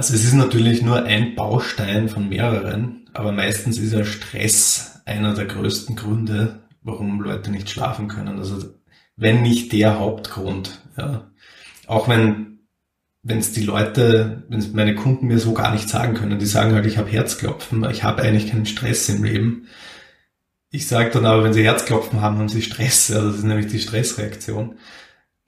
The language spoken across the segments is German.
Also es ist natürlich nur ein Baustein von mehreren, aber meistens ist ja Stress einer der größten Gründe, warum Leute nicht schlafen können. Also wenn nicht der Hauptgrund. Ja. Auch wenn wenn es die Leute, wenn es meine Kunden mir so gar nicht sagen können, die sagen halt, ich habe Herzklopfen, ich habe eigentlich keinen Stress im Leben. Ich sage dann aber, wenn sie Herzklopfen haben, haben sie Stress. Ja, das ist nämlich die Stressreaktion.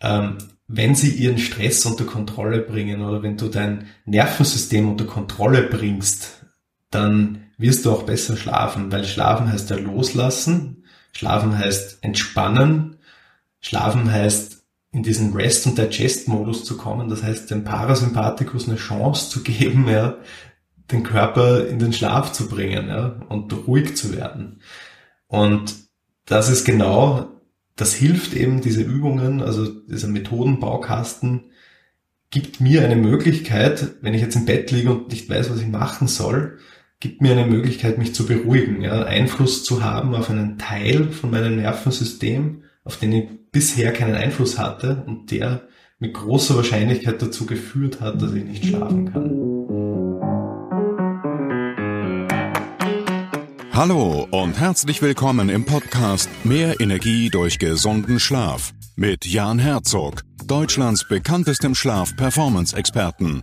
Ähm, wenn sie ihren Stress unter Kontrolle bringen oder wenn du dein Nervensystem unter Kontrolle bringst, dann wirst du auch besser schlafen, weil schlafen heißt ja loslassen, schlafen heißt entspannen, schlafen heißt in diesen Rest- und Digest-Modus zu kommen. Das heißt, dem Parasympathikus eine Chance zu geben, ja, den Körper in den Schlaf zu bringen ja, und ruhig zu werden. Und das ist genau, das hilft eben, diese Übungen, also dieser Methodenbaukasten, gibt mir eine Möglichkeit, wenn ich jetzt im Bett liege und nicht weiß, was ich machen soll, gibt mir eine Möglichkeit, mich zu beruhigen, ja, Einfluss zu haben auf einen Teil von meinem Nervensystem, auf den ich bisher keinen Einfluss hatte und der mit großer Wahrscheinlichkeit dazu geführt hat, dass ich nicht schlafen kann. Hallo und herzlich willkommen im Podcast Mehr Energie durch gesunden Schlaf mit Jan Herzog, Deutschlands bekanntestem Schlaf-Performance-Experten.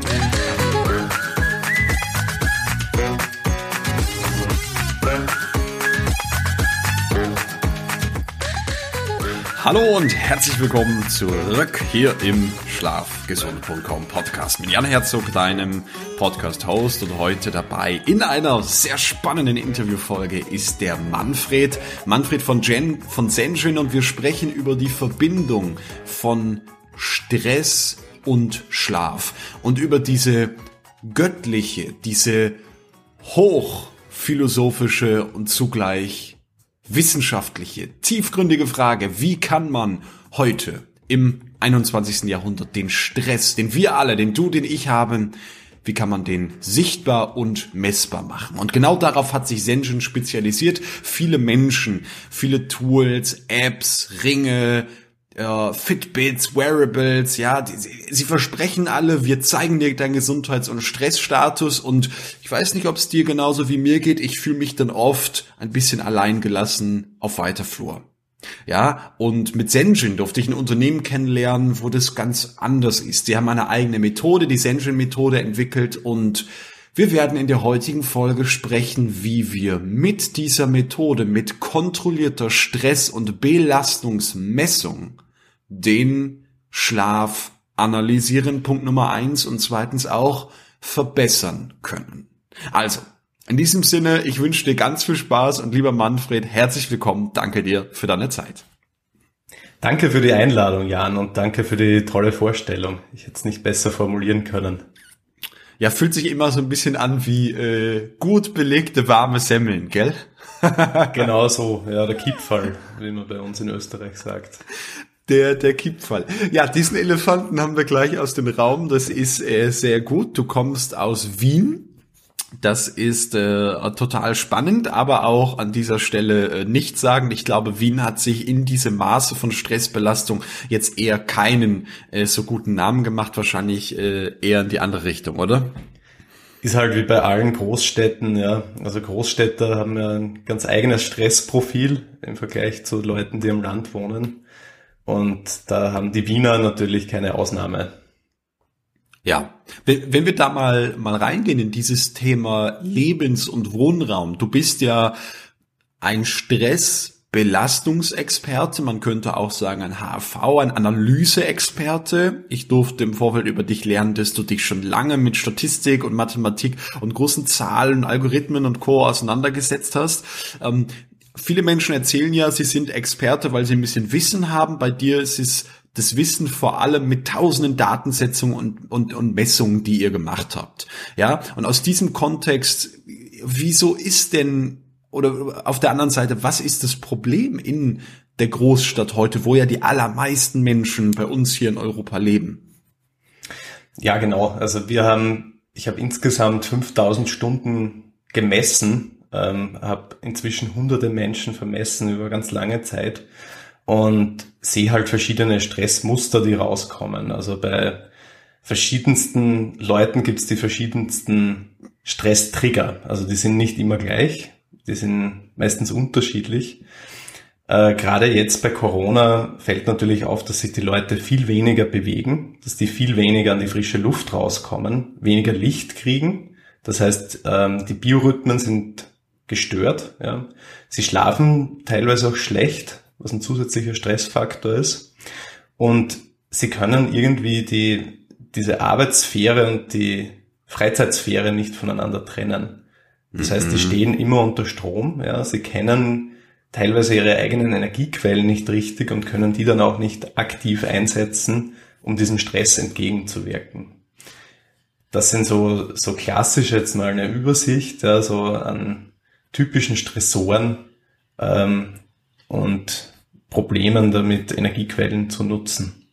Hallo und herzlich willkommen zurück hier im Schlafgesund.com Podcast mit Jan Herzog, deinem Podcast-Host. Und heute dabei in einer sehr spannenden Interviewfolge ist der Manfred, Manfred von Jen, von Zenjin und wir sprechen über die Verbindung von Stress und Schlaf. Und über diese göttliche, diese hochphilosophische und zugleich wissenschaftliche, tiefgründige Frage, wie kann man heute im 21. Jahrhundert den Stress, den wir alle, den du, den ich haben, wie kann man den sichtbar und messbar machen? Und genau darauf hat sich Sension spezialisiert. Viele Menschen, viele Tools, Apps, Ringe, äh, Fitbits, Wearables, ja, die, sie versprechen alle, wir zeigen dir deinen Gesundheits- und Stressstatus und ich weiß nicht, ob es dir genauso wie mir geht, ich fühle mich dann oft ein bisschen alleingelassen auf weiter Flur. Ja, und mit Senjin durfte ich ein Unternehmen kennenlernen, wo das ganz anders ist. Sie haben eine eigene Methode, die Senjin-Methode entwickelt und wir werden in der heutigen Folge sprechen, wie wir mit dieser Methode, mit kontrollierter Stress- und Belastungsmessung den Schlaf analysieren, Punkt Nummer eins, und zweitens auch verbessern können. Also, in diesem Sinne, ich wünsche dir ganz viel Spaß und lieber Manfred, herzlich willkommen. Danke dir für deine Zeit. Danke für die Einladung, Jan, und danke für die tolle Vorstellung. Ich hätte es nicht besser formulieren können. Ja, fühlt sich immer so ein bisschen an wie äh, gut belegte warme Semmeln, gell? genau so, ja, der Kipfall, wie man bei uns in Österreich sagt. Der, der Kippfall. Ja, diesen Elefanten haben wir gleich aus dem Raum. Das ist äh, sehr gut. Du kommst aus Wien. Das ist äh, total spannend, aber auch an dieser Stelle äh, nicht sagen. Ich glaube, Wien hat sich in diesem Maße von Stressbelastung jetzt eher keinen äh, so guten Namen gemacht, wahrscheinlich äh, eher in die andere Richtung, oder? Ist halt wie bei allen Großstädten, ja. Also Großstädter haben ja ein ganz eigenes Stressprofil im Vergleich zu Leuten, die im Land wohnen. Und da haben die Wiener natürlich keine Ausnahme. Ja, wenn, wenn wir da mal, mal reingehen in dieses Thema Lebens- und Wohnraum. Du bist ja ein Stressbelastungsexperte, man könnte auch sagen ein HV, ein Analyseexperte. Ich durfte im Vorfeld über dich lernen, dass du dich schon lange mit Statistik und Mathematik und großen Zahlen, Algorithmen und Co. auseinandergesetzt hast. Ähm, viele Menschen erzählen ja, sie sind Experte, weil sie ein bisschen Wissen haben. Bei dir ist es das Wissen vor allem mit tausenden Datensetzungen und, und, und Messungen, die ihr gemacht habt. Ja, und aus diesem Kontext, wieso ist denn oder auf der anderen Seite, was ist das Problem in der Großstadt heute, wo ja die allermeisten Menschen bei uns hier in Europa leben? Ja, genau. Also wir haben, ich habe insgesamt 5000 Stunden gemessen, ähm, habe inzwischen hunderte Menschen vermessen über ganz lange Zeit und sehe halt verschiedene Stressmuster, die rauskommen. Also bei verschiedensten Leuten gibt es die verschiedensten Stresstrigger. Also die sind nicht immer gleich, die sind meistens unterschiedlich. Äh, Gerade jetzt bei Corona fällt natürlich auf, dass sich die Leute viel weniger bewegen, dass die viel weniger an die frische Luft rauskommen, weniger Licht kriegen. Das heißt, ähm, die Biorhythmen sind gestört. Ja. Sie schlafen teilweise auch schlecht, was ein zusätzlicher Stressfaktor ist. Und sie können irgendwie die, diese Arbeitssphäre und die Freizeitsphäre nicht voneinander trennen. Das heißt, die mhm. stehen immer unter Strom. Ja. Sie kennen teilweise ihre eigenen Energiequellen nicht richtig und können die dann auch nicht aktiv einsetzen, um diesem Stress entgegenzuwirken. Das sind so, so klassisch jetzt mal eine Übersicht, ja, so an typischen Stressoren ähm, und Problemen damit, Energiequellen zu nutzen.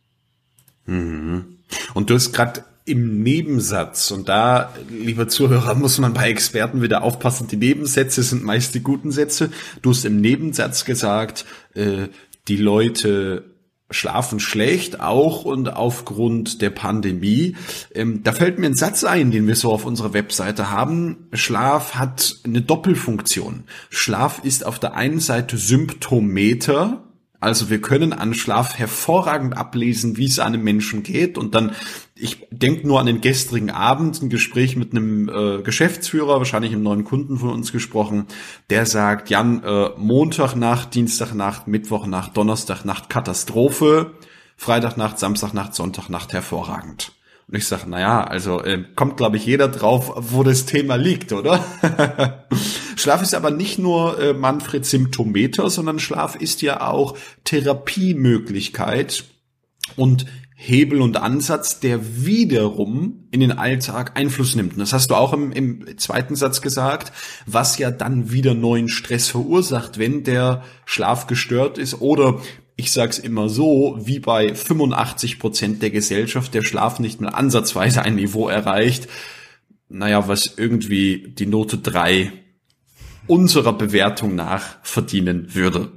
Mhm. Und du hast gerade im Nebensatz, und da, lieber Zuhörer, muss man bei Experten wieder aufpassen, die Nebensätze sind meist die guten Sätze. Du hast im Nebensatz gesagt, äh, die Leute schlafen schlecht, auch und aufgrund der Pandemie. Ähm, da fällt mir ein Satz ein, den wir so auf unserer Webseite haben. Schlaf hat eine Doppelfunktion. Schlaf ist auf der einen Seite Symptometer, also wir können an Schlaf hervorragend ablesen, wie es einem Menschen geht. Und dann, ich denke nur an den gestrigen Abend, ein Gespräch mit einem äh, Geschäftsführer, wahrscheinlich einem neuen Kunden von uns gesprochen, der sagt, Jan, äh, Montagnacht, Dienstagnacht, Mittwochnacht, Donnerstagnacht Katastrophe, Freitagnacht, Samstagnacht, Sonntagnacht hervorragend. Und ich sage, naja, also äh, kommt, glaube ich, jeder drauf, wo das Thema liegt, oder? Schlaf ist aber nicht nur äh, Manfred Symptometer, sondern Schlaf ist ja auch Therapiemöglichkeit und Hebel und Ansatz, der wiederum in den Alltag Einfluss nimmt. Und das hast du auch im, im zweiten Satz gesagt, was ja dann wieder neuen Stress verursacht, wenn der Schlaf gestört ist oder ich sage es immer so, wie bei 85 Prozent der Gesellschaft der Schlaf nicht mehr ansatzweise ein Niveau erreicht, naja, was irgendwie die Note 3 unserer Bewertung nach verdienen würde.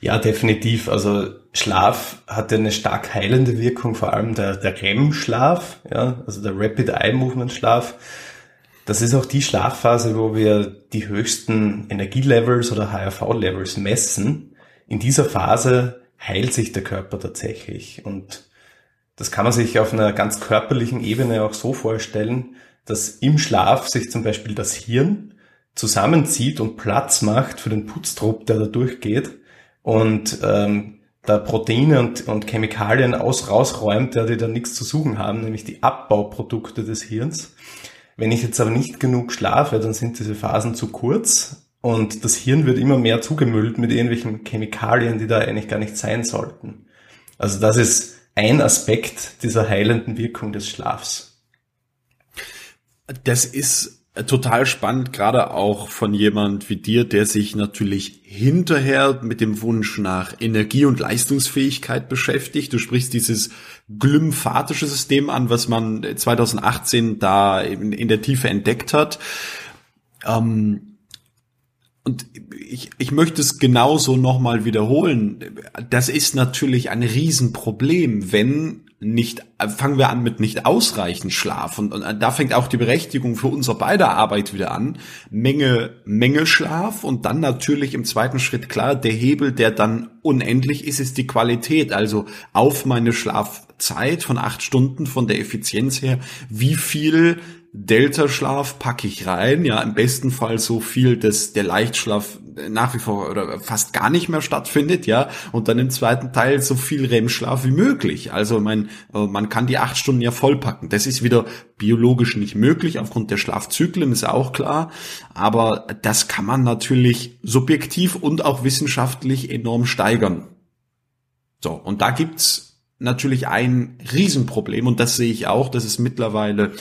Ja, definitiv. Also Schlaf hat eine stark heilende Wirkung, vor allem der, der REM-Schlaf, ja, also der Rapid Eye Movement Schlaf. Das ist auch die Schlafphase, wo wir die höchsten Energielevels oder HRV-Levels messen in dieser Phase heilt sich der Körper tatsächlich. Und das kann man sich auf einer ganz körperlichen Ebene auch so vorstellen, dass im Schlaf sich zum Beispiel das Hirn zusammenzieht und Platz macht für den Putztrupp, der da durchgeht und ähm, da Proteine und, und Chemikalien aus, rausräumt, die da nichts zu suchen haben, nämlich die Abbauprodukte des Hirns. Wenn ich jetzt aber nicht genug schlafe, dann sind diese Phasen zu kurz und das Hirn wird immer mehr zugemüllt mit irgendwelchen Chemikalien, die da eigentlich gar nicht sein sollten. Also das ist ein Aspekt dieser heilenden Wirkung des Schlafs. Das ist total spannend, gerade auch von jemand wie dir, der sich natürlich hinterher mit dem Wunsch nach Energie und Leistungsfähigkeit beschäftigt. Du sprichst dieses glymphatische System an, was man 2018 da in, in der Tiefe entdeckt hat. Ähm, und ich, ich möchte es genauso nochmal wiederholen. Das ist natürlich ein Riesenproblem, wenn nicht, fangen wir an mit nicht ausreichend Schlaf. Und, und da fängt auch die Berechtigung für unser beider Arbeit wieder an. Menge, Menge Schlaf und dann natürlich im zweiten Schritt klar, der Hebel, der dann unendlich ist, ist die Qualität. Also auf meine Schlafzeit von acht Stunden von der Effizienz her, wie viel Delta-Schlaf packe ich rein, ja, im besten Fall so viel, dass der Leichtschlaf nach wie vor oder fast gar nicht mehr stattfindet, ja, und dann im zweiten Teil so viel REM-Schlaf wie möglich. Also mein, äh, man kann die acht Stunden ja vollpacken. Das ist wieder biologisch nicht möglich, aufgrund der Schlafzyklen ist auch klar, aber das kann man natürlich subjektiv und auch wissenschaftlich enorm steigern. So, und da gibt's natürlich ein Riesenproblem und das sehe ich auch, dass es mittlerweile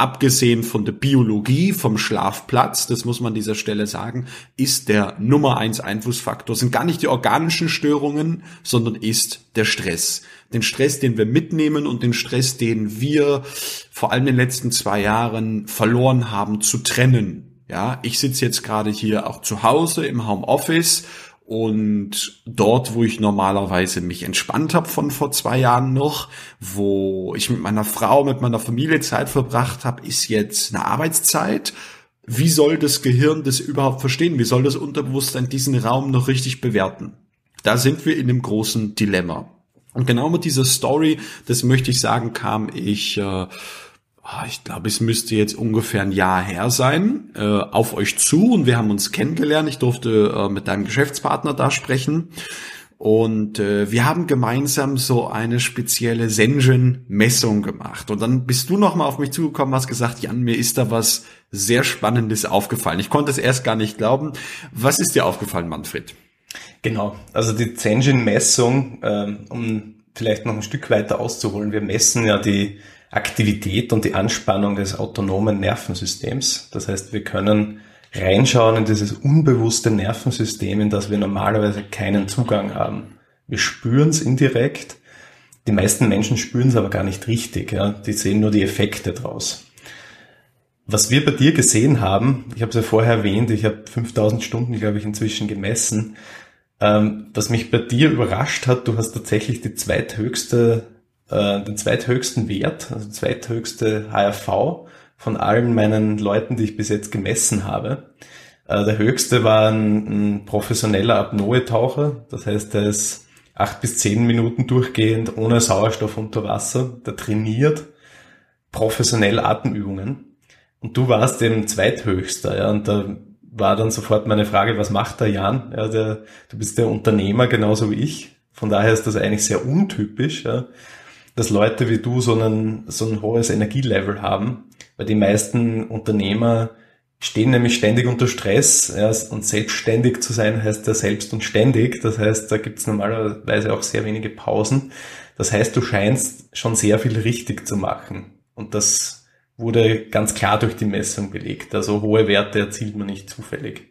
abgesehen von der Biologie, vom Schlafplatz, das muss man an dieser Stelle sagen, ist der Nummer eins Einflussfaktor, sind gar nicht die organischen Störungen, sondern ist der Stress. Den Stress, den wir mitnehmen und den Stress, den wir vor allem in den letzten zwei Jahren verloren haben, zu trennen. Ja, ich sitze jetzt gerade hier auch zu Hause im Homeoffice und dort, wo ich normalerweise mich entspannt habe von vor zwei Jahren noch, wo ich mit meiner Frau, mit meiner Familie Zeit verbracht habe, ist jetzt eine Arbeitszeit. Wie soll das Gehirn das überhaupt verstehen? Wie soll das Unterbewusstsein diesen Raum noch richtig bewerten? Da sind wir in einem großen Dilemma. Und genau mit dieser Story, das möchte ich sagen, kam ich äh, ich glaube, es müsste jetzt ungefähr ein Jahr her sein, äh, auf euch zu und wir haben uns kennengelernt. Ich durfte äh, mit deinem Geschäftspartner da sprechen und äh, wir haben gemeinsam so eine spezielle Sension-Messung gemacht. Und dann bist du nochmal auf mich zugekommen, hast gesagt, Jan, mir ist da was sehr Spannendes aufgefallen. Ich konnte es erst gar nicht glauben. Was ist dir aufgefallen, Manfred? Genau, also die Sension-Messung, ähm, um vielleicht noch ein Stück weiter auszuholen. Wir messen ja die Aktivität und die Anspannung des autonomen Nervensystems. Das heißt, wir können reinschauen in dieses unbewusste Nervensystem, in das wir normalerweise keinen Zugang haben. Wir spüren es indirekt. Die meisten Menschen spüren es aber gar nicht richtig. Ja? Die sehen nur die Effekte draus. Was wir bei dir gesehen haben, ich habe es ja vorher erwähnt, ich habe 5000 Stunden, glaube ich, inzwischen gemessen. Ähm, was mich bei dir überrascht hat, du hast tatsächlich die zweithöchste äh, den zweithöchsten Wert, also zweithöchste HRV von allen meinen Leuten, die ich bis jetzt gemessen habe. Äh, der höchste war ein, ein professioneller Apnoe-Taucher, das heißt, der ist acht bis zehn Minuten durchgehend ohne Sauerstoff unter Wasser, der trainiert professionell Atemübungen. Und du warst eben zweithöchster, ja, und da war dann sofort meine Frage, was macht der Jan? Ja, der, du bist der Unternehmer genauso wie ich. Von daher ist das eigentlich sehr untypisch. Ja dass Leute wie du so, einen, so ein hohes Energielevel haben, weil die meisten Unternehmer stehen nämlich ständig unter Stress ja, und selbstständig zu sein heißt ja selbst und ständig. Das heißt, da gibt's normalerweise auch sehr wenige Pausen. Das heißt, du scheinst schon sehr viel richtig zu machen. Und das wurde ganz klar durch die Messung belegt. Also hohe Werte erzielt man nicht zufällig.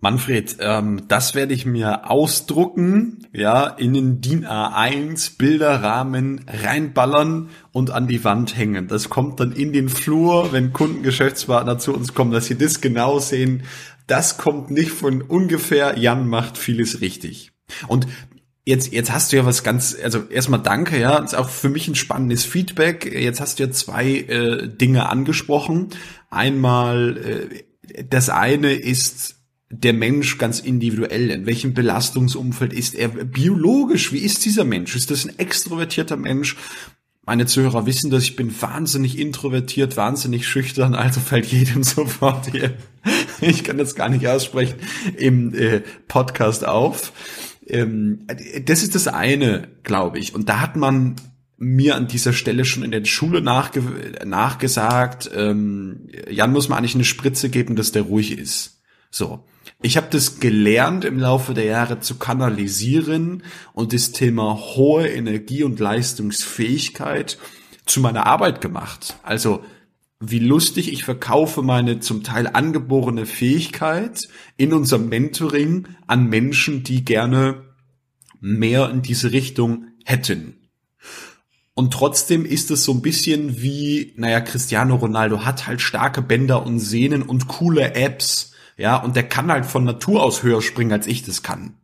Manfred, ähm, das werde ich mir ausdrucken, ja, in den DIN A1 Bilderrahmen reinballern und an die Wand hängen. Das kommt dann in den Flur, wenn Kunden, Geschäftspartner zu uns kommen, dass sie das genau sehen. Das kommt nicht von ungefähr. Jan macht vieles richtig. Und Jetzt, jetzt hast du ja was ganz, also erstmal danke, ja, ist auch für mich ein spannendes Feedback. Jetzt hast du ja zwei äh, Dinge angesprochen. Einmal, äh, das eine ist der Mensch ganz individuell? In welchem Belastungsumfeld ist er biologisch? Wie ist dieser Mensch? Ist das ein extrovertierter Mensch? Meine Zuhörer wissen, dass ich bin wahnsinnig introvertiert, wahnsinnig schüchtern, also fällt jedem sofort hier, ich kann das gar nicht aussprechen, im äh, Podcast auf. Ähm, das ist das eine, glaube ich. Und da hat man mir an dieser Stelle schon in der Schule nachge nachgesagt, ähm, Jan muss man eigentlich eine Spritze geben, dass der ruhig ist. So. Ich habe das gelernt im Laufe der Jahre zu kanalisieren und das Thema hohe Energie und Leistungsfähigkeit zu meiner Arbeit gemacht. Also wie lustig, ich verkaufe meine zum Teil angeborene Fähigkeit in unserem Mentoring an Menschen, die gerne mehr in diese Richtung hätten. Und trotzdem ist es so ein bisschen wie, naja, Cristiano Ronaldo hat halt starke Bänder und Sehnen und coole Apps ja, und der kann halt von Natur aus höher springen, als ich das kann.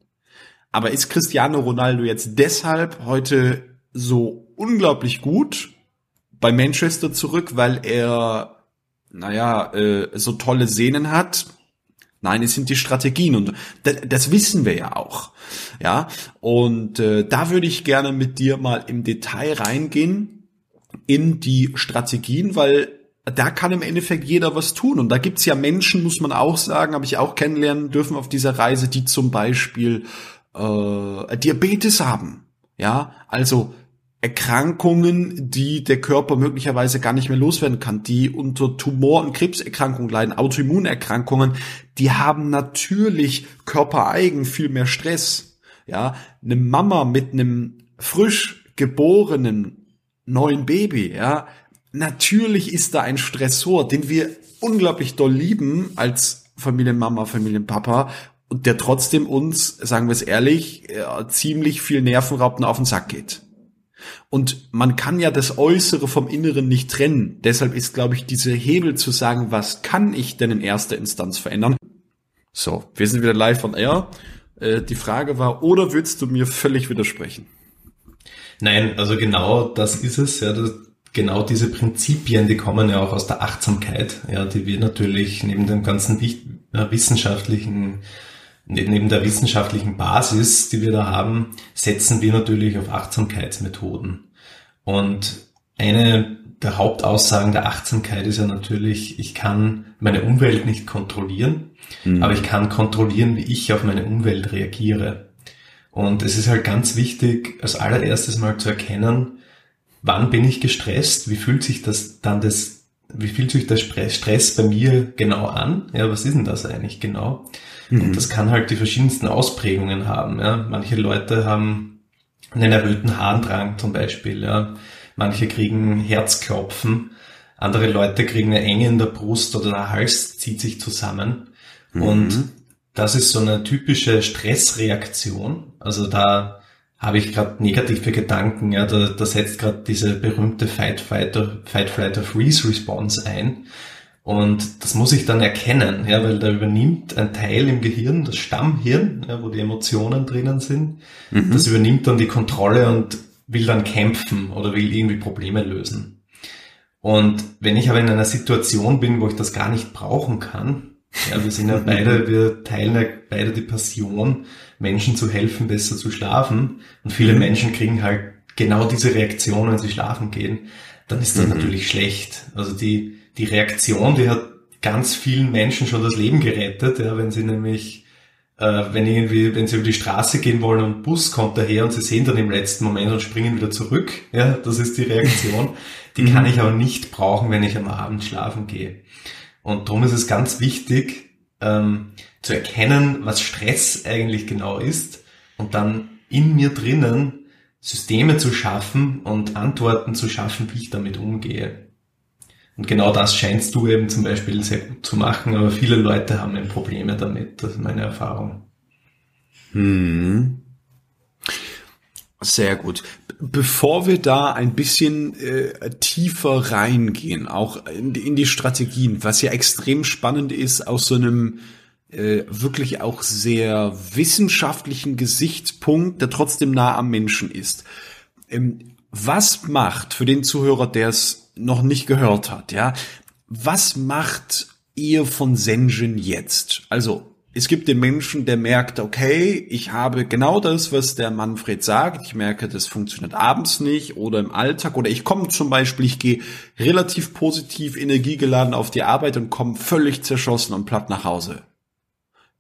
Aber ist Cristiano Ronaldo jetzt deshalb heute so unglaublich gut bei Manchester zurück, weil er, naja, äh, so tolle Sehnen hat? Nein, es sind die Strategien und das, wissen wir ja auch. Ja, und äh, da würde ich gerne mit dir mal im Detail reingehen in die Strategien, weil da kann im Endeffekt jeder was tun. Und da gibt's ja Menschen, muss man auch sagen, habe ich auch kennenlernen dürfen auf dieser Reise, die zum Beispiel äh, Diabetes haben. Ja, also Erkrankungen, die der Körper möglicherweise gar nicht mehr loswerden kann, die unter Tumor- und Krebserkrankungen leiden, Autoimmunerkrankungen, die haben natürlich körpereigen viel mehr Stress. Ja, eine Mama mit einem frisch geborenen neuen Baby, ja, natürlich ist da ein Stressor, den wir unglaublich doll lieben als Familienmama, Familienpapa und der trotzdem uns, sagen wir es ehrlich, äh, ziemlich viel Nervenraubten auf den Sack geht. Und man kann ja das Äußere vom Inneren nicht trennen. Deshalb ist, glaube ich, diese Hebel zu sagen, was kann ich denn in erster Instanz verändern? So, wir sind wieder live on air. Äh, die Frage war, oder würdest du mir völlig widersprechen? Nein, also genau das ist es. Ja, das, genau diese Prinzipien, die kommen ja auch aus der Achtsamkeit, ja, die wir natürlich neben dem ganzen äh, wissenschaftlichen, neben der wissenschaftlichen Basis, die wir da haben, setzen wir natürlich auf Achtsamkeitsmethoden. Und eine der Hauptaussagen der Achtsamkeit ist ja natürlich, ich kann meine Umwelt nicht kontrollieren, mhm. aber ich kann kontrollieren, wie ich auf meine Umwelt reagiere. Und es ist halt ganz wichtig, als allererstes mal zu erkennen, wann bin ich gestresst, wie fühlt sich das dann das, wie fühlt sich der Stress bei mir genau an? Ja, was ist denn das eigentlich genau? Mhm. Und das kann halt die verschiedensten Ausprägungen haben. Ja. Manche Leute haben einen erhöhten Harndrang zum Beispiel. Ja. Manche kriegen Herzklopfen. Andere Leute kriegen eine Enge in der Brust oder der Hals zieht sich zusammen. Mhm. Und das ist so eine typische Stressreaktion. Also da habe ich gerade negative Gedanken, ja, da, da setzt gerade diese berühmte Fight, Fighter, Fight, Flight or Freeze Response ein. Und das muss ich dann erkennen, ja, weil da übernimmt ein Teil im Gehirn, das Stammhirn, ja, wo die Emotionen drinnen sind, mhm. das übernimmt dann die Kontrolle und will dann kämpfen oder will irgendwie Probleme lösen. Und wenn ich aber in einer Situation bin, wo ich das gar nicht brauchen kann, ja, wir sind ja beide, wir teilen ja beide die Passion, Menschen zu helfen, besser zu schlafen. Und viele mhm. Menschen kriegen halt genau diese Reaktion, wenn sie schlafen gehen. Dann ist das mhm. natürlich schlecht. Also die, die Reaktion, die hat ganz vielen Menschen schon das Leben gerettet, ja, wenn sie nämlich, äh, wenn irgendwie, wenn sie über die Straße gehen wollen und ein Bus kommt daher und sie sehen dann im letzten Moment und springen wieder zurück. Ja, das ist die Reaktion. Die mhm. kann ich aber nicht brauchen, wenn ich am Abend schlafen gehe. Und darum ist es ganz wichtig, ähm, zu erkennen, was Stress eigentlich genau ist und dann in mir drinnen Systeme zu schaffen und Antworten zu schaffen, wie ich damit umgehe. Und genau das scheinst du eben zum Beispiel sehr gut zu machen, aber viele Leute haben eben Probleme damit. Das ist meine Erfahrung. Hm. Sehr gut. Bevor wir da ein bisschen äh, tiefer reingehen, auch in, in, die Strategien, was ja extrem spannend ist, aus so einem äh, wirklich auch sehr wissenschaftlichen Gesichtspunkt, der trotzdem nah am Menschen ist. Ähm, was macht für den Zuhörer, der es noch nicht gehört hat, ja, was macht ihr von Senjin jetzt? Also es gibt den Menschen, der merkt, okay, ich habe genau das, was der Manfred sagt. Ich merke, das funktioniert abends nicht oder im Alltag oder ich komme zum Beispiel, ich gehe relativ positiv energiegeladen auf die Arbeit und komme völlig zerschossen und platt nach Hause.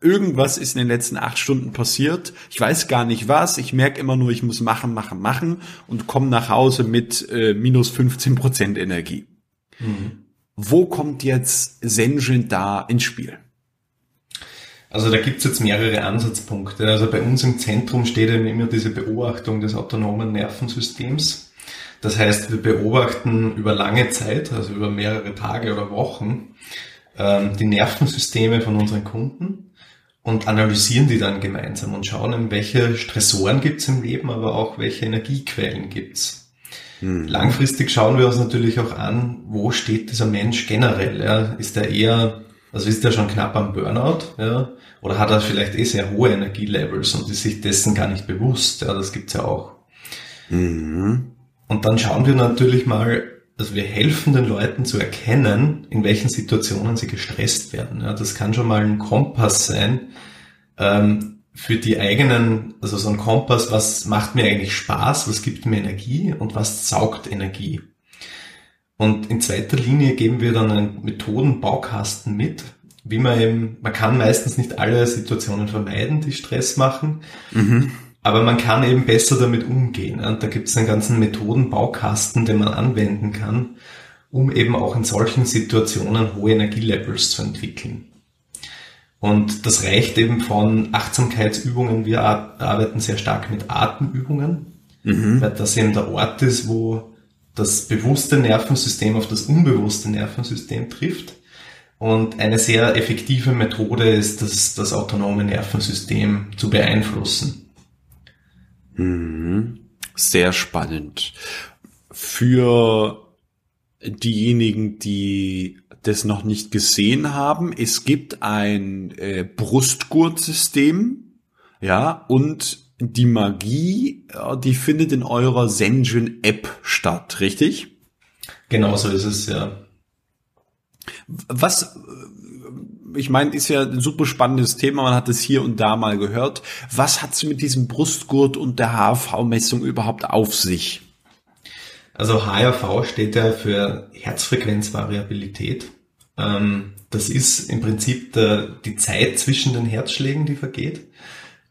Irgendwas ist in den letzten acht Stunden passiert. Ich weiß gar nicht was. Ich merke immer nur, ich muss machen, machen, machen und komme nach Hause mit äh, minus 15 Prozent Energie. Mhm. Wo kommt jetzt Senjin da ins Spiel? Also da gibt's jetzt mehrere Ansatzpunkte. Also bei uns im Zentrum steht eben immer diese Beobachtung des autonomen Nervensystems. Das heißt, wir beobachten über lange Zeit, also über mehrere Tage oder Wochen, ähm, die Nervensysteme von unseren Kunden und analysieren die dann gemeinsam und schauen, welche Stressoren gibt's im Leben, aber auch welche Energiequellen gibt's. Hm. Langfristig schauen wir uns natürlich auch an, wo steht dieser Mensch generell. Ja? Ist er eher, also ist er schon knapp am Burnout? Ja? Oder hat er vielleicht eh sehr hohe Energielevels und ist sich dessen gar nicht bewusst. Ja, das gibt's ja auch. Mhm. Und dann schauen wir natürlich mal, also wir helfen den Leuten zu erkennen, in welchen Situationen sie gestresst werden. Ja, das kann schon mal ein Kompass sein ähm, für die eigenen, also so ein Kompass, was macht mir eigentlich Spaß, was gibt mir Energie und was saugt Energie. Und in zweiter Linie geben wir dann einen Methodenbaukasten mit, wie man eben, man kann meistens nicht alle Situationen vermeiden, die Stress machen, mhm. aber man kann eben besser damit umgehen. Und da gibt es einen ganzen Methodenbaukasten, den man anwenden kann, um eben auch in solchen Situationen hohe Energielevels zu entwickeln. Und das reicht eben von Achtsamkeitsübungen. Wir arbeiten sehr stark mit Atemübungen, mhm. weil das eben der Ort ist, wo das bewusste Nervensystem auf das unbewusste Nervensystem trifft. Und eine sehr effektive Methode ist, das, das autonome Nervensystem zu beeinflussen. Mhm. Sehr spannend. Für diejenigen, die das noch nicht gesehen haben, es gibt ein äh, Brustgurtsystem, ja, und die Magie, die findet in eurer Sension App statt, richtig? Genau so ist es, ja. Was, ich meine, ist ja ein super spannendes Thema, man hat es hier und da mal gehört. Was hat es mit diesem Brustgurt und der HRV-Messung überhaupt auf sich? Also HRV steht ja für Herzfrequenzvariabilität. Ähm, das ist im Prinzip die Zeit zwischen den Herzschlägen, die vergeht.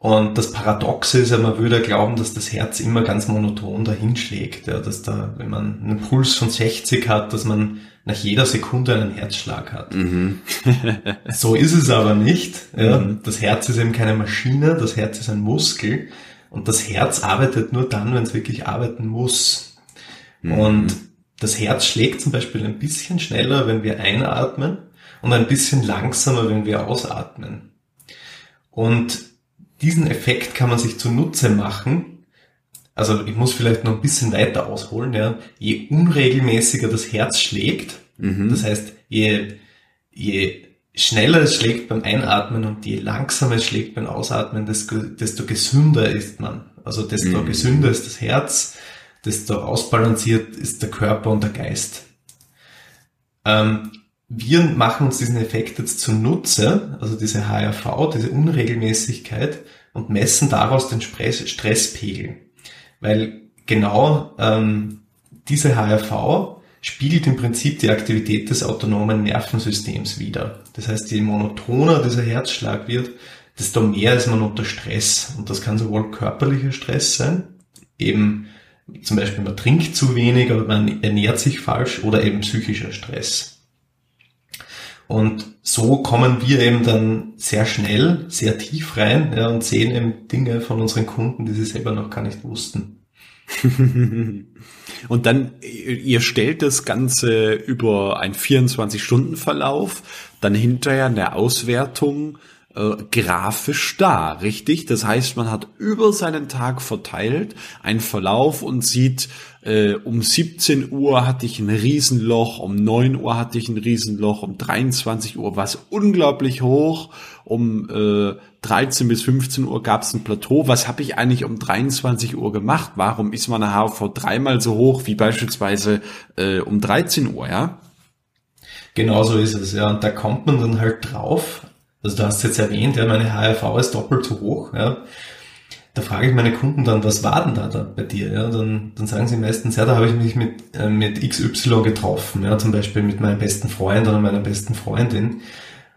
Und das Paradoxe ist ja, man würde glauben, dass das Herz immer ganz monoton dahinschlägt. Ja, dass da, wenn man einen Puls von 60 hat, dass man nach jeder Sekunde einen Herzschlag hat. Mhm. so ist es aber nicht. Ja. Mhm. Das Herz ist eben keine Maschine, das Herz ist ein Muskel. Und das Herz arbeitet nur dann, wenn es wirklich arbeiten muss. Mhm. Und das Herz schlägt zum Beispiel ein bisschen schneller, wenn wir einatmen und ein bisschen langsamer, wenn wir ausatmen. Und diesen Effekt kann man sich zunutze machen. Also ich muss vielleicht noch ein bisschen weiter ausholen. Ja. Je unregelmäßiger das Herz schlägt, mhm. das heißt, je, je schneller es schlägt beim Einatmen und je langsamer es schlägt beim Ausatmen, desto, desto gesünder ist man. Also desto mhm. gesünder ist das Herz, desto ausbalanciert ist der Körper und der Geist. Ähm, wir machen uns diesen Effekt jetzt zunutze, also diese HRV, diese Unregelmäßigkeit und messen daraus den Stresspegel. Weil genau ähm, diese HRV spiegelt im Prinzip die Aktivität des autonomen Nervensystems wider. Das heißt, je monotoner dieser Herzschlag wird, desto mehr ist man unter Stress. Und das kann sowohl körperlicher Stress sein, eben zum Beispiel man trinkt zu wenig oder man ernährt sich falsch oder eben psychischer Stress. Und so kommen wir eben dann sehr schnell, sehr tief rein ja, und sehen eben Dinge von unseren Kunden, die sie selber noch gar nicht wussten. und dann, ihr stellt das Ganze über einen 24-Stunden-Verlauf, dann hinterher eine Auswertung äh, grafisch da, richtig? Das heißt, man hat über seinen Tag verteilt einen Verlauf und sieht, äh, um 17 Uhr hatte ich ein Riesenloch, um 9 Uhr hatte ich ein Riesenloch, um 23 Uhr war es unglaublich hoch, um äh, 13 bis 15 Uhr gab es ein Plateau. Was habe ich eigentlich um 23 Uhr gemacht? Warum ist meine HV dreimal so hoch wie beispielsweise äh, um 13 Uhr, ja? Genau so ist es, ja. Und da kommt man dann halt drauf, also du hast jetzt erwähnt, ja, meine HRV ist doppelt so hoch. Ja. Da frage ich meine Kunden dann, was war denn da, da bei dir? Ja, dann, dann sagen sie meistens, ja, da habe ich mich mit, äh, mit XY getroffen, ja, zum Beispiel mit meinem besten Freund oder meiner besten Freundin.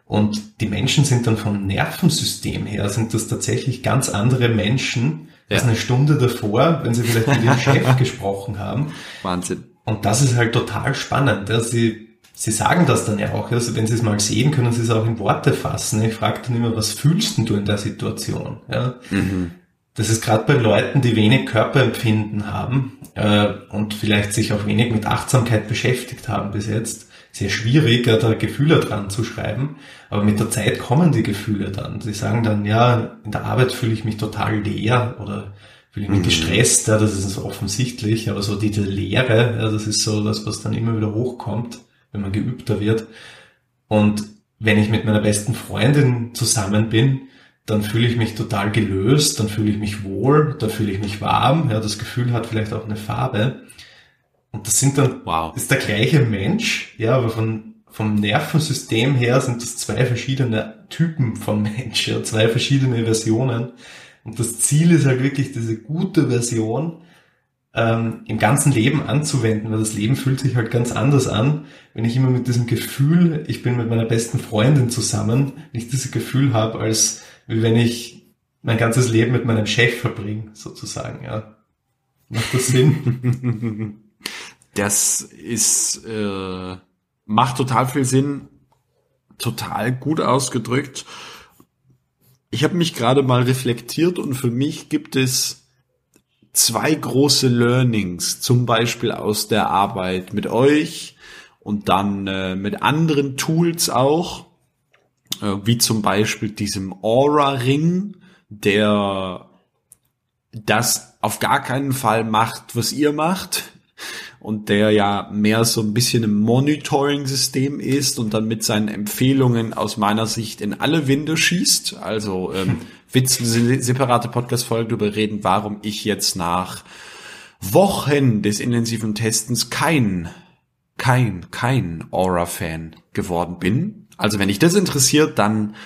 Und die Menschen sind dann vom Nervensystem her, sind das tatsächlich ganz andere Menschen ja. als eine Stunde davor, wenn sie vielleicht mit dem Chef gesprochen haben. Wahnsinn. Und das ist halt total spannend. Ja. Sie Sie sagen das dann ja auch, also wenn Sie es mal sehen, können Sie es auch in Worte fassen. Ich frage dann immer, was fühlst denn du in der Situation? Ja? Mhm. Das ist gerade bei Leuten, die wenig Körperempfinden haben äh, und vielleicht sich auch wenig mit Achtsamkeit beschäftigt haben bis jetzt, sehr schwierig, ja, da Gefühle dran zu schreiben. Aber mit der Zeit kommen die Gefühle dann. Sie sagen dann, ja, in der Arbeit fühle ich mich total leer oder fühle ich mich mhm. gestresst, ja, das ist offensichtlich, aber so diese Leere, ja, das ist so das, was dann immer wieder hochkommt wenn man geübter wird. Und wenn ich mit meiner besten Freundin zusammen bin, dann fühle ich mich total gelöst, dann fühle ich mich wohl, dann fühle ich mich warm. Ja, das Gefühl hat vielleicht auch eine Farbe. Und das sind dann, wow. ist der gleiche Mensch, ja, aber von, vom Nervensystem her sind das zwei verschiedene Typen von Mensch, ja, zwei verschiedene Versionen. Und das Ziel ist halt wirklich diese gute Version, ähm, im ganzen Leben anzuwenden, weil das Leben fühlt sich halt ganz anders an, wenn ich immer mit diesem Gefühl, ich bin mit meiner besten Freundin zusammen, nicht dieses Gefühl habe, als wie wenn ich mein ganzes Leben mit meinem Chef verbringe, sozusagen, ja. Macht das Sinn? Das ist, äh, macht total viel Sinn, total gut ausgedrückt. Ich habe mich gerade mal reflektiert und für mich gibt es zwei große Learnings, zum Beispiel aus der Arbeit mit euch und dann äh, mit anderen Tools auch, äh, wie zum Beispiel diesem Aura-Ring, der das auf gar keinen Fall macht, was ihr macht, und der ja mehr so ein bisschen ein Monitoring-System ist und dann mit seinen Empfehlungen aus meiner Sicht in alle Winde schießt. Also ähm, Witz, eine separate Podcast-Folge darüber reden, warum ich jetzt nach Wochen des intensiven Testens kein, kein, kein Aura-Fan geworden bin. Also wenn dich das interessiert, dann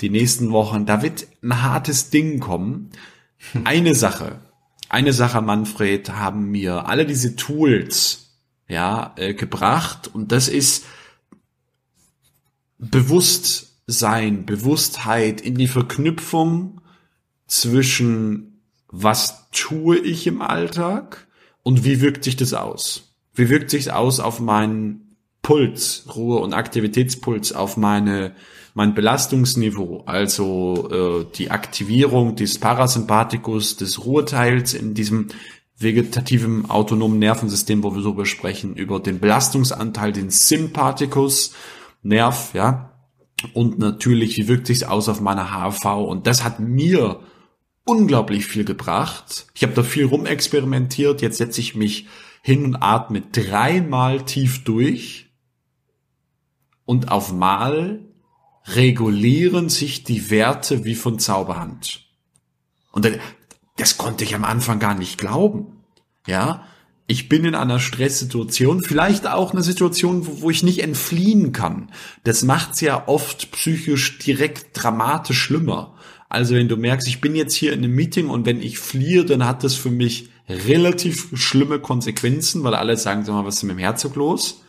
die nächsten Wochen, da wird ein hartes Ding kommen. Eine Sache, eine Sache, Manfred, haben mir alle diese Tools ja äh, gebracht und das ist Bewusstsein, Bewusstheit in die Verknüpfung zwischen was tue ich im Alltag und wie wirkt sich das aus? Wie wirkt sich aus auf meinen Puls, Ruhe- und Aktivitätspuls, auf meine mein Belastungsniveau, also äh, die Aktivierung des Parasympathikus, des Ruheteils in diesem vegetativen autonomen Nervensystem, wo wir darüber sprechen, über den Belastungsanteil, den Sympathikus, Nerv, ja. Und natürlich, wie wirkt sich aus auf meine HV? Und das hat mir unglaublich viel gebracht. Ich habe da viel rumexperimentiert. Jetzt setze ich mich hin und atme dreimal tief durch. Und auf Mal regulieren sich die Werte wie von Zauberhand. Und das konnte ich am Anfang gar nicht glauben. Ja, ich bin in einer Stresssituation, vielleicht auch eine Situation, wo, wo ich nicht entfliehen kann. Das macht's ja oft psychisch direkt dramatisch schlimmer. Also wenn du merkst, ich bin jetzt hier in einem Meeting und wenn ich fliehe, dann hat das für mich relativ schlimme Konsequenzen, weil alle sagen, sag mal, was ist mit dem Herzog los?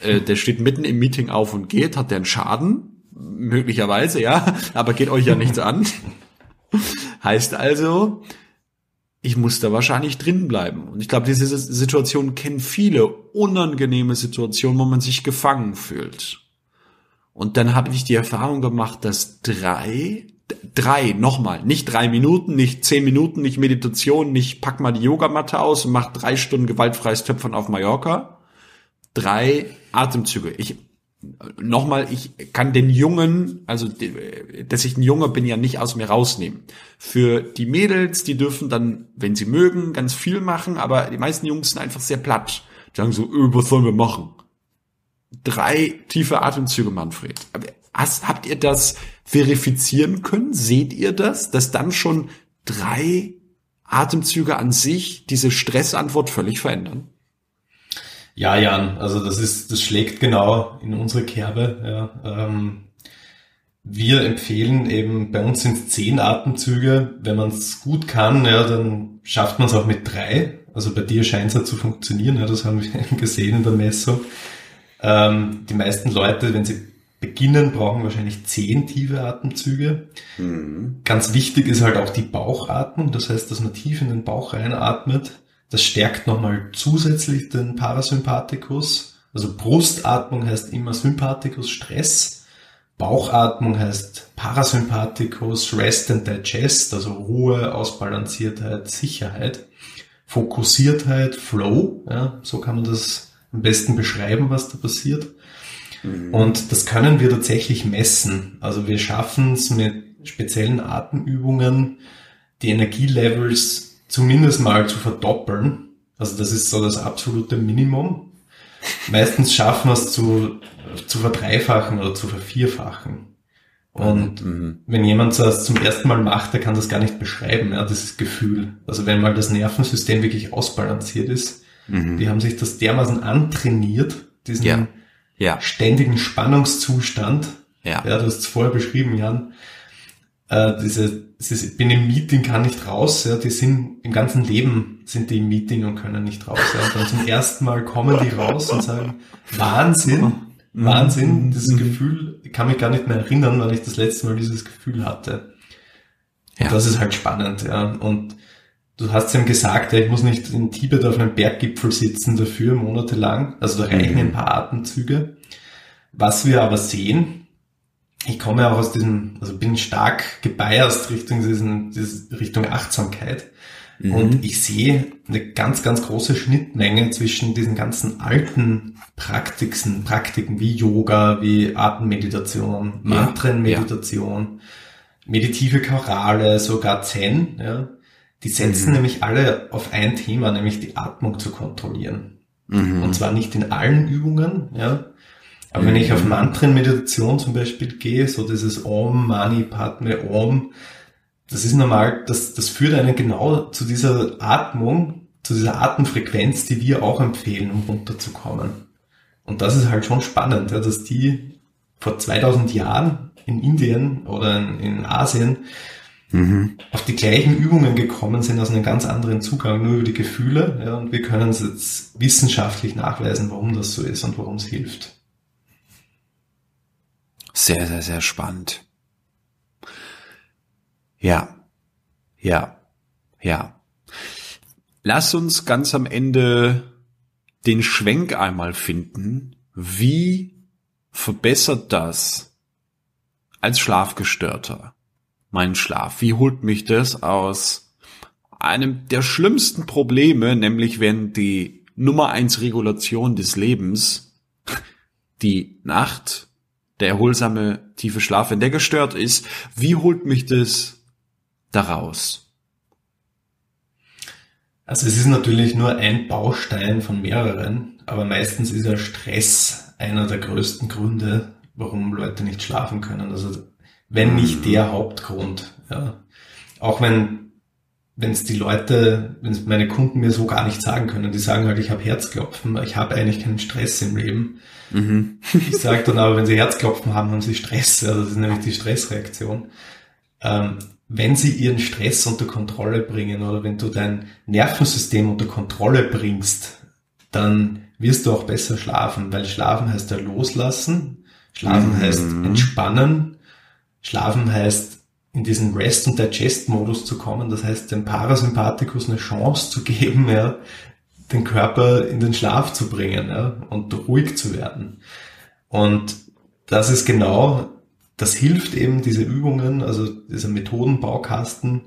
Äh, der steht mitten im Meeting auf und geht, hat der einen Schaden? möglicherweise, ja, aber geht euch ja nichts an. heißt also, ich muss da wahrscheinlich drin bleiben. Und ich glaube, diese Situation kennen viele unangenehme Situationen, wo man sich gefangen fühlt. Und dann habe ich die Erfahrung gemacht, dass drei, drei, nochmal, nicht drei Minuten, nicht zehn Minuten, nicht Meditation, nicht pack mal die Yogamatte aus und mach drei Stunden gewaltfreies Töpfern auf Mallorca. Drei Atemzüge. Ich nochmal, ich kann den Jungen, also dass ich ein Junge bin, ja nicht aus mir rausnehmen. Für die Mädels, die dürfen dann, wenn sie mögen, ganz viel machen, aber die meisten Jungs sind einfach sehr platt. Die sagen so, öh, was sollen wir machen? Drei tiefe Atemzüge, Manfred. Habt ihr das verifizieren können? Seht ihr das, dass dann schon drei Atemzüge an sich diese Stressantwort völlig verändern? Ja, Jan, also das ist, das schlägt genau in unsere Kerbe. Ja. Ähm, wir empfehlen eben, bei uns sind es zehn Atemzüge. Wenn man es gut kann, ja, dann schafft man es auch mit drei. Also bei dir scheint es ja zu funktionieren, ja, das haben wir gesehen in der Messung. Ähm, die meisten Leute, wenn sie beginnen, brauchen wahrscheinlich zehn tiefe Atemzüge. Mhm. Ganz wichtig ist halt auch die Bauchatmung, das heißt, dass man tief in den Bauch reinatmet das stärkt nochmal zusätzlich den Parasympathikus. Also Brustatmung heißt immer Sympathikus, Stress. Bauchatmung heißt Parasympathikus, Rest and Digest, also Ruhe, Ausbalanciertheit, Sicherheit. Fokussiertheit, Flow, ja, so kann man das am besten beschreiben, was da passiert. Mhm. Und das können wir tatsächlich messen. Also wir schaffen es mit speziellen Atemübungen, die Energielevels zumindest mal zu verdoppeln. Also das ist so das absolute Minimum. Meistens schaffen wir es zu, zu verdreifachen oder zu vervierfachen. Und mhm. wenn jemand das zum ersten Mal macht, der kann das gar nicht beschreiben, ja, dieses Gefühl. Also wenn mal das Nervensystem wirklich ausbalanciert ist, mhm. die haben sich das dermaßen antrainiert, diesen ja. Ja. ständigen Spannungszustand. Ja. ja, du hast es vorher beschrieben, Jan äh, diese, dieses, bin im Meeting, kann nicht raus, ja, die sind im ganzen Leben sind die im Meeting und können nicht raus. Ja. Und dann zum ersten Mal kommen die raus und sagen, Wahnsinn, mhm. Wahnsinn, dieses mhm. Gefühl, ich kann mich gar nicht mehr erinnern, wann ich das letzte Mal dieses Gefühl hatte. Ja. Und das ist halt spannend, ja. Und du hast ihm gesagt, ja, ich muss nicht in Tibet auf einem Berggipfel sitzen dafür, monatelang. Also da reichen mhm. ein paar Atemzüge. Was wir aber sehen, ich komme auch aus diesem, also bin stark gebiased Richtung diesen, diese Richtung Achtsamkeit. Mhm. Und ich sehe eine ganz, ganz große Schnittmenge zwischen diesen ganzen alten Praktiken, Praktiken wie Yoga, wie Atemmeditation, Mantrenmeditation, ja. meditive Chorale, sogar Zen, ja. Die setzen mhm. nämlich alle auf ein Thema, nämlich die Atmung zu kontrollieren. Mhm. Und zwar nicht in allen Übungen, ja. Aber wenn ich auf Mantrenmeditation zum Beispiel gehe, so dieses Om, Mani, Padme, Om, das ist normal, das, das führt einen genau zu dieser Atmung, zu dieser Atemfrequenz, die wir auch empfehlen, um runterzukommen. Und das ist halt schon spannend, ja, dass die vor 2000 Jahren in Indien oder in, in Asien mhm. auf die gleichen Übungen gekommen sind, aus einem ganz anderen Zugang, nur über die Gefühle. Ja, und wir können es jetzt wissenschaftlich nachweisen, warum das so ist und warum es hilft. Sehr, sehr, sehr spannend. Ja, ja, ja. Lass uns ganz am Ende den Schwenk einmal finden. Wie verbessert das als Schlafgestörter meinen Schlaf? Wie holt mich das aus einem der schlimmsten Probleme, nämlich wenn die Nummer eins Regulation des Lebens, die Nacht, der erholsame tiefe Schlaf, wenn der gestört ist, wie holt mich das daraus? Also es ist natürlich nur ein Baustein von mehreren, aber meistens ist ja Stress einer der größten Gründe, warum Leute nicht schlafen können. Also wenn nicht mhm. der Hauptgrund. Ja. Auch wenn wenn es die Leute, wenn es meine Kunden mir so gar nicht sagen können, die sagen halt, ich habe Herzklopfen, ich habe eigentlich keinen Stress im Leben. Mhm. ich sage dann aber, wenn sie Herzklopfen haben, haben sie Stress. Ja, das ist nämlich die Stressreaktion. Ähm, wenn sie ihren Stress unter Kontrolle bringen oder wenn du dein Nervensystem unter Kontrolle bringst, dann wirst du auch besser schlafen, weil schlafen heißt ja loslassen, schlafen mhm. heißt entspannen, schlafen heißt in diesen Rest- und Digest-Modus zu kommen, das heißt dem Parasympathikus eine Chance zu geben, ja, den Körper in den Schlaf zu bringen ja, und ruhig zu werden. Und das ist genau das hilft eben, diese Übungen, also dieser Methodenbaukasten,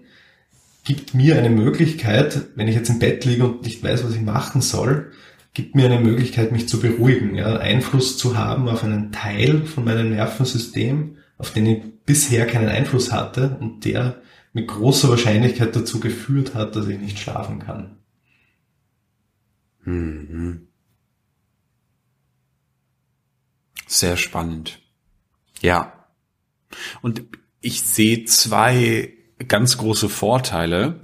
gibt mir eine Möglichkeit, wenn ich jetzt im Bett liege und nicht weiß, was ich machen soll, gibt mir eine Möglichkeit, mich zu beruhigen, ja, Einfluss zu haben auf einen Teil von meinem Nervensystem, auf den ich bisher keinen Einfluss hatte und der mit großer Wahrscheinlichkeit dazu geführt hat, dass ich nicht schlafen kann. Mhm. Sehr spannend. Ja, und ich sehe zwei ganz große Vorteile.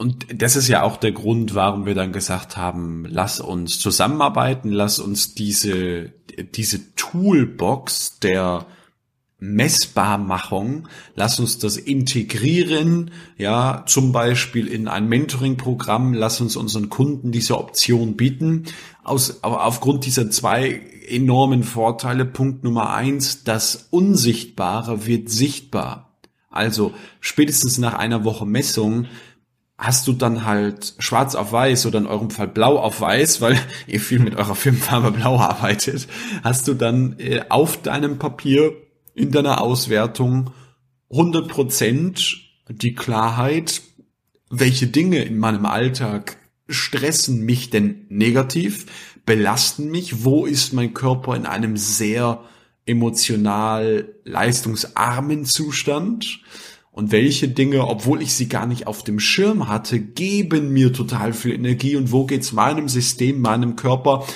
Und das ist ja auch der Grund, warum wir dann gesagt haben, lass uns zusammenarbeiten, lass uns diese, diese Toolbox der Messbarmachung, lass uns das integrieren, ja, zum Beispiel in ein Mentoring-Programm, lass uns unseren Kunden diese Option bieten. Aus, aufgrund dieser zwei enormen Vorteile, Punkt Nummer eins, das Unsichtbare wird sichtbar. Also spätestens nach einer Woche Messung hast du dann halt schwarz auf weiß oder in eurem Fall blau auf weiß, weil ihr viel mit eurer Filmfarbe blau arbeitet, hast du dann äh, auf deinem Papier in deiner Auswertung 100% die Klarheit, welche Dinge in meinem Alltag stressen mich denn negativ, belasten mich, wo ist mein Körper in einem sehr emotional leistungsarmen Zustand und welche Dinge, obwohl ich sie gar nicht auf dem Schirm hatte, geben mir total viel Energie und wo geht's meinem System, meinem Körper,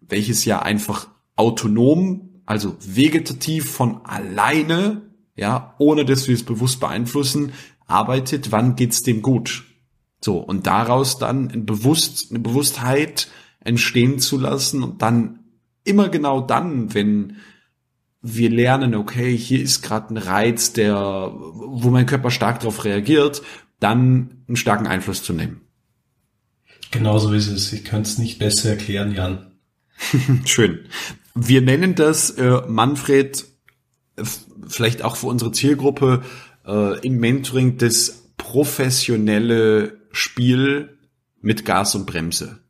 welches ja einfach autonom also vegetativ von alleine, ja, ohne dass wir es bewusst beeinflussen, arbeitet, wann geht's dem gut? So, und daraus dann ein Bewusst, eine Bewusstheit entstehen zu lassen und dann immer genau dann, wenn wir lernen, okay, hier ist gerade ein Reiz, der, wo mein Körper stark darauf reagiert, dann einen starken Einfluss zu nehmen. Genauso ist es. Ich könnte es nicht besser erklären, Jan. Schön. Wir nennen das, äh, Manfred, vielleicht auch für unsere Zielgruppe äh, im Mentoring das professionelle Spiel mit Gas und Bremse.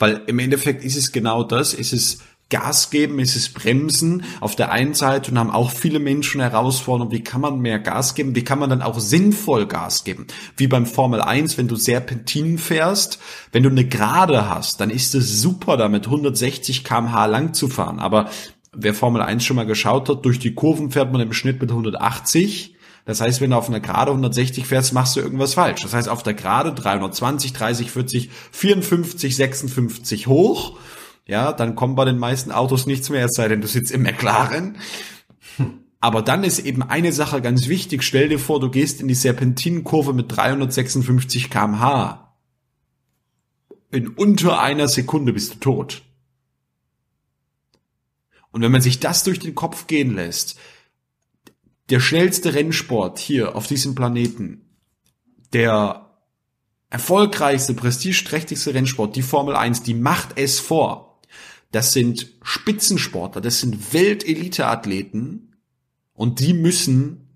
Weil im Endeffekt ist es genau das, es ist Gas geben, ist es Bremsen auf der einen Seite und haben auch viele Menschen herausfordern, wie kann man mehr Gas geben, wie kann man dann auch sinnvoll Gas geben. Wie beim Formel 1, wenn du Serpentinen fährst, wenn du eine Gerade hast, dann ist es super, damit 160 kmh lang zu fahren. Aber wer Formel 1 schon mal geschaut hat, durch die Kurven fährt man im Schnitt mit 180. Das heißt, wenn du auf einer Gerade 160 fährst, machst du irgendwas falsch. Das heißt, auf der Gerade 320, 30, 40, 54, 56 hoch ja, dann kommt bei den meisten Autos nichts mehr, es sei denn, du sitzt im McLaren. Aber dann ist eben eine Sache ganz wichtig. Stell dir vor, du gehst in die Serpentinenkurve mit 356 kmh. In unter einer Sekunde bist du tot. Und wenn man sich das durch den Kopf gehen lässt, der schnellste Rennsport hier auf diesem Planeten, der erfolgreichste, prestigeträchtigste Rennsport, die Formel 1, die macht es vor. Das sind Spitzensportler, das sind Weltelite-Athleten und die müssen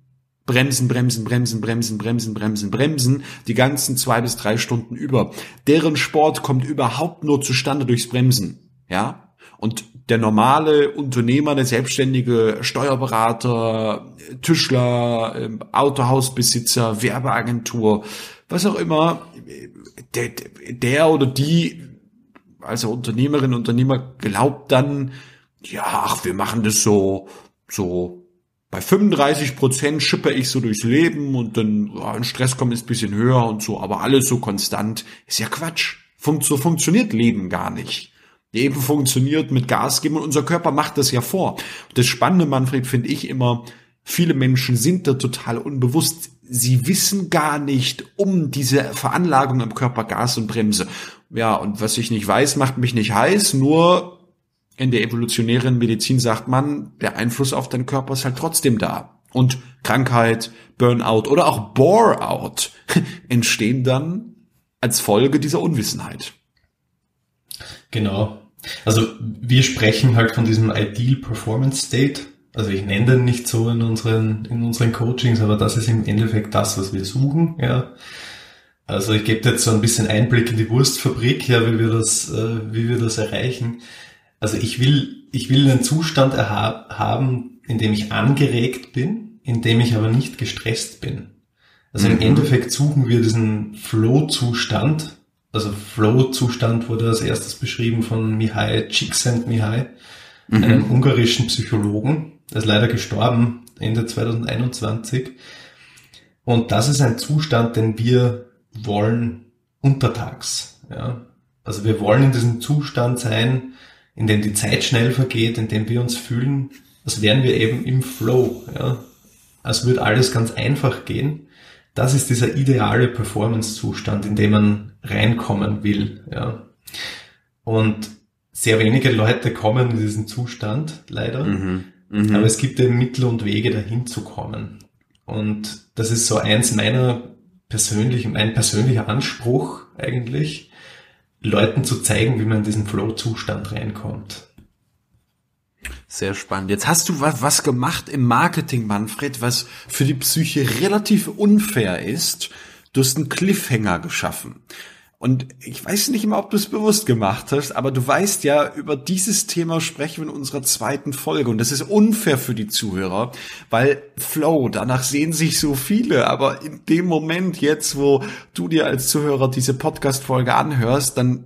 bremsen, bremsen, bremsen, bremsen, bremsen, bremsen, bremsen, die ganzen zwei bis drei Stunden über. Deren Sport kommt überhaupt nur zustande durchs Bremsen, ja. Und der normale Unternehmer, der selbstständige Steuerberater, Tischler, ähm, Autohausbesitzer, Werbeagentur, was auch immer, der, der oder die also Unternehmerin, Unternehmer glaubt dann, ja, ach, wir machen das so, so bei 35 Prozent schippe ich so durchs Leben und dann, ja, ein Stress kommt ist bisschen höher und so, aber alles so konstant, ist ja Quatsch. Fun so funktioniert Leben gar nicht. Leben funktioniert mit Gas geben und unser Körper macht das ja vor. Das Spannende, Manfred, finde ich immer, viele Menschen sind da total unbewusst. Sie wissen gar nicht um diese Veranlagung im Körper Gas und Bremse. Ja, und was ich nicht weiß, macht mich nicht heiß, nur in der evolutionären Medizin sagt man, der Einfluss auf deinen Körper ist halt trotzdem da. Und Krankheit, Burnout oder auch Boreout entstehen dann als Folge dieser Unwissenheit. Genau. Also wir sprechen halt von diesem Ideal Performance State. Also ich nenne den nicht so in unseren, in unseren Coachings, aber das ist im Endeffekt das, was wir suchen, ja. Also ich gebe jetzt so ein bisschen Einblick in die Wurstfabrik, ja, wie wir das, äh, wie wir das erreichen. Also ich will, ich will einen Zustand haben, in dem ich angeregt bin, in dem ich aber nicht gestresst bin. Also mhm. im Endeffekt suchen wir diesen Flow-Zustand. Also Flow-Zustand wurde als erstes beschrieben von Mihai Csikszentmihalyi, mhm. einem ungarischen Psychologen. Der ist leider gestorben Ende 2021. Und das ist ein Zustand, den wir wollen untertags. Ja? Also wir wollen in diesem Zustand sein, in dem die Zeit schnell vergeht, in dem wir uns fühlen, als wären wir eben im Flow. Ja? Als würde alles ganz einfach gehen. Das ist dieser ideale Performance-Zustand, in dem man reinkommen will. Ja? Und sehr wenige Leute kommen in diesen Zustand, leider. Mhm, mh. Aber es gibt eben Mittel und Wege, dahin zu kommen. Und das ist so eins meiner persönlich, mein persönlicher Anspruch eigentlich, Leuten zu zeigen, wie man in diesen Flow-Zustand reinkommt. Sehr spannend. Jetzt hast du was, was gemacht im Marketing, Manfred, was für die Psyche relativ unfair ist. Du hast einen Cliffhanger geschaffen. Und ich weiß nicht immer, ob du es bewusst gemacht hast, aber du weißt ja, über dieses Thema sprechen wir in unserer zweiten Folge. Und das ist unfair für die Zuhörer, weil Flow, danach sehen sich so viele. Aber in dem Moment jetzt, wo du dir als Zuhörer diese Podcast-Folge anhörst, dann,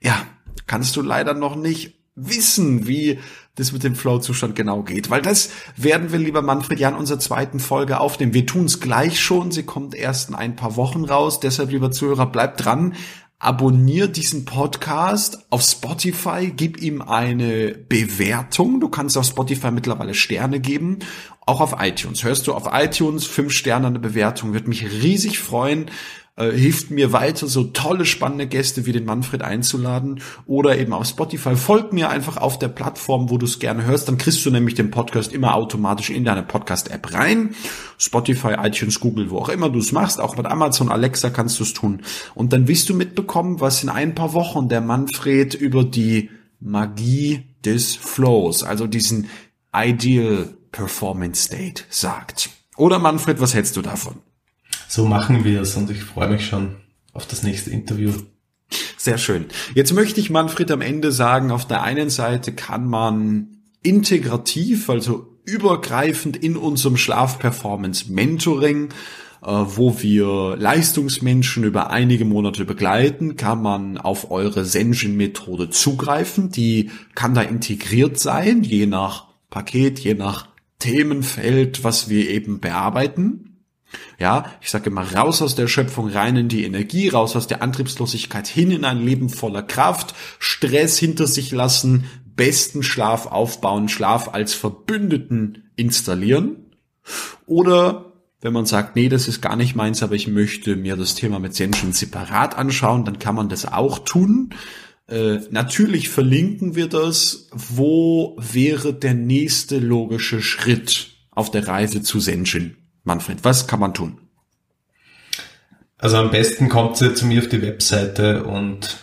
ja, kannst du leider noch nicht wissen, wie das mit dem Flow-Zustand genau geht. Weil das werden wir, lieber Manfred, ja in unserer zweiten Folge aufnehmen. Wir tun es gleich schon. Sie kommt erst in ein paar Wochen raus. Deshalb, lieber Zuhörer, bleibt dran. Abonnier diesen Podcast auf Spotify, gib ihm eine Bewertung. Du kannst auf Spotify mittlerweile Sterne geben. Auch auf iTunes. Hörst du auf iTunes fünf Sterne eine Bewertung? Wird mich riesig freuen äh, hilft mir weiter, so tolle, spannende Gäste wie den Manfred einzuladen oder eben auf Spotify. Folg mir einfach auf der Plattform, wo du es gerne hörst. Dann kriegst du nämlich den Podcast immer automatisch in deine Podcast-App rein. Spotify, iTunes, Google, wo auch immer du es machst. Auch mit Amazon, Alexa kannst du es tun. Und dann wirst du mitbekommen, was in ein paar Wochen der Manfred über die Magie des Flows, also diesen Ideal Performance State sagt. Oder Manfred, was hältst du davon? So machen wir es und ich freue mich schon auf das nächste Interview. Sehr schön. Jetzt möchte ich Manfred am Ende sagen, auf der einen Seite kann man integrativ, also übergreifend in unserem Schlafperformance-Mentoring, äh, wo wir Leistungsmenschen über einige Monate begleiten, kann man auf eure Sension-Methode zugreifen. Die kann da integriert sein, je nach Paket, je nach Themenfeld, was wir eben bearbeiten. Ja, ich sage immer raus aus der Schöpfung, rein in die Energie, raus aus der Antriebslosigkeit, hin in ein Leben voller Kraft, Stress hinter sich lassen, besten Schlaf aufbauen, Schlaf als Verbündeten installieren. Oder wenn man sagt, nee, das ist gar nicht meins, aber ich möchte mir das Thema mit Sension separat anschauen, dann kann man das auch tun. Äh, natürlich verlinken wir das. Wo wäre der nächste logische Schritt auf der Reise zu Sension? Manfred, was kann man tun? Also am besten kommt ihr zu mir auf die Webseite und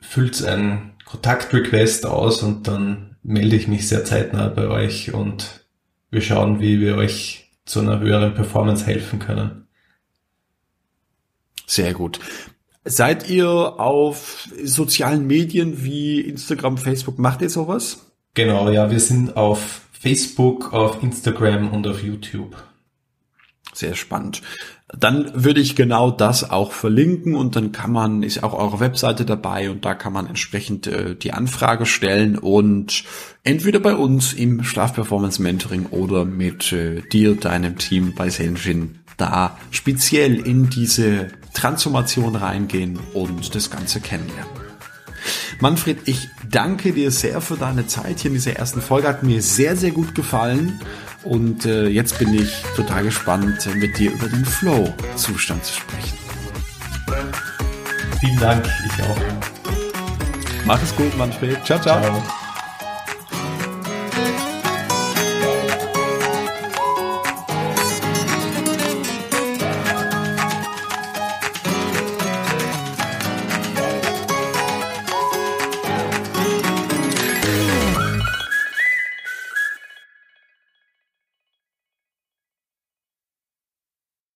füllt einen Kontaktrequest aus und dann melde ich mich sehr zeitnah bei euch und wir schauen, wie wir euch zu einer höheren Performance helfen können. Sehr gut. Seid ihr auf sozialen Medien wie Instagram, Facebook? Macht ihr sowas? Genau, ja, wir sind auf Facebook, auf Instagram und auf YouTube. Sehr spannend. Dann würde ich genau das auch verlinken und dann kann man, ist auch eure Webseite dabei und da kann man entsprechend äh, die Anfrage stellen und entweder bei uns im Schlafperformance Mentoring oder mit äh, dir, deinem Team bei Senjin da speziell in diese Transformation reingehen und das Ganze kennenlernen. Manfred, ich danke dir sehr für deine Zeit hier in dieser ersten Folge. Hat mir sehr, sehr gut gefallen. Und äh, jetzt bin ich total gespannt, mit dir über den Flow-Zustand zu sprechen. Vielen Dank, ich auch. Mach es gut, Manfred. Ciao, ciao. ciao.